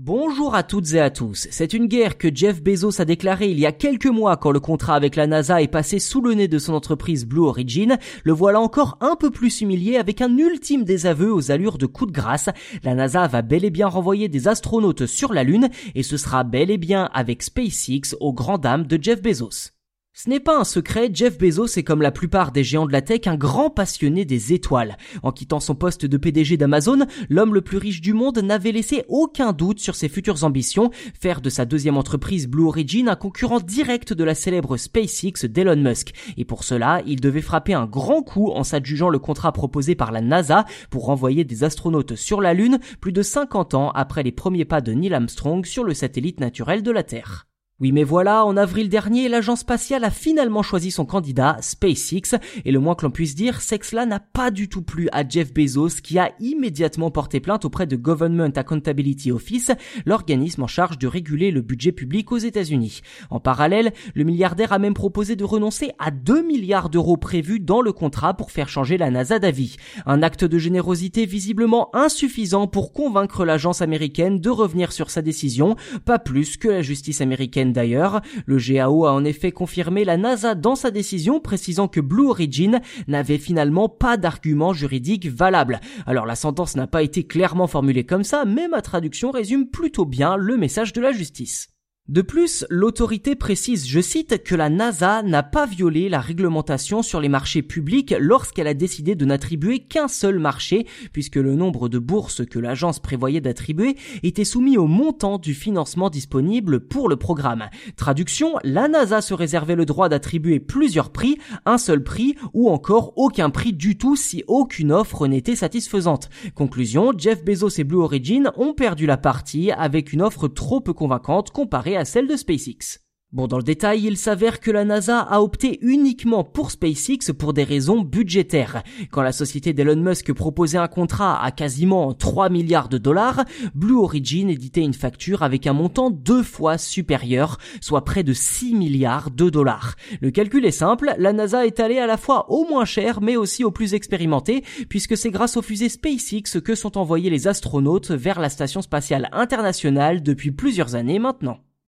Bonjour à toutes et à tous. C'est une guerre que Jeff Bezos a déclarée il y a quelques mois quand le contrat avec la NASA est passé sous le nez de son entreprise Blue Origin. Le voilà encore un peu plus humilié avec un ultime désaveu aux allures de coup de grâce. La NASA va bel et bien renvoyer des astronautes sur la Lune et ce sera bel et bien avec SpaceX aux grand dames de Jeff Bezos. Ce n'est pas un secret, Jeff Bezos est comme la plupart des géants de la tech un grand passionné des étoiles. En quittant son poste de PDG d'Amazon, l'homme le plus riche du monde n'avait laissé aucun doute sur ses futures ambitions, faire de sa deuxième entreprise Blue Origin un concurrent direct de la célèbre SpaceX d'Elon Musk. Et pour cela, il devait frapper un grand coup en s'adjugeant le contrat proposé par la NASA pour renvoyer des astronautes sur la Lune plus de 50 ans après les premiers pas de Neil Armstrong sur le satellite naturel de la Terre. Oui mais voilà, en avril dernier, l'agence spatiale a finalement choisi son candidat, SpaceX, et le moins que l'on puisse dire, c'est que cela n'a pas du tout plu à Jeff Bezos qui a immédiatement porté plainte auprès de Government Accountability Office, l'organisme en charge de réguler le budget public aux États-Unis. En parallèle, le milliardaire a même proposé de renoncer à 2 milliards d'euros prévus dans le contrat pour faire changer la NASA d'avis. Un acte de générosité visiblement insuffisant pour convaincre l'agence américaine de revenir sur sa décision, pas plus que la justice américaine d'ailleurs. Le GAO a en effet confirmé la NASA dans sa décision précisant que Blue Origin n'avait finalement pas d'argument juridique valable. Alors la sentence n'a pas été clairement formulée comme ça, mais ma traduction résume plutôt bien le message de la justice. De plus, l'autorité précise, je cite, que la NASA n'a pas violé la réglementation sur les marchés publics lorsqu'elle a décidé de n'attribuer qu'un seul marché, puisque le nombre de bourses que l'agence prévoyait d'attribuer était soumis au montant du financement disponible pour le programme. Traduction, la NASA se réservait le droit d'attribuer plusieurs prix, un seul prix ou encore aucun prix du tout si aucune offre n'était satisfaisante. Conclusion, Jeff Bezos et Blue Origin ont perdu la partie avec une offre trop peu convaincante comparée à celle de SpaceX. Bon, dans le détail, il s'avère que la NASA a opté uniquement pour SpaceX pour des raisons budgétaires. Quand la société d'Elon Musk proposait un contrat à quasiment 3 milliards de dollars, Blue Origin éditait une facture avec un montant deux fois supérieur, soit près de 6 milliards de dollars. Le calcul est simple, la NASA est allée à la fois au moins cher mais aussi au plus expérimenté, puisque c'est grâce aux fusées SpaceX que sont envoyés les astronautes vers la station spatiale internationale depuis plusieurs années maintenant.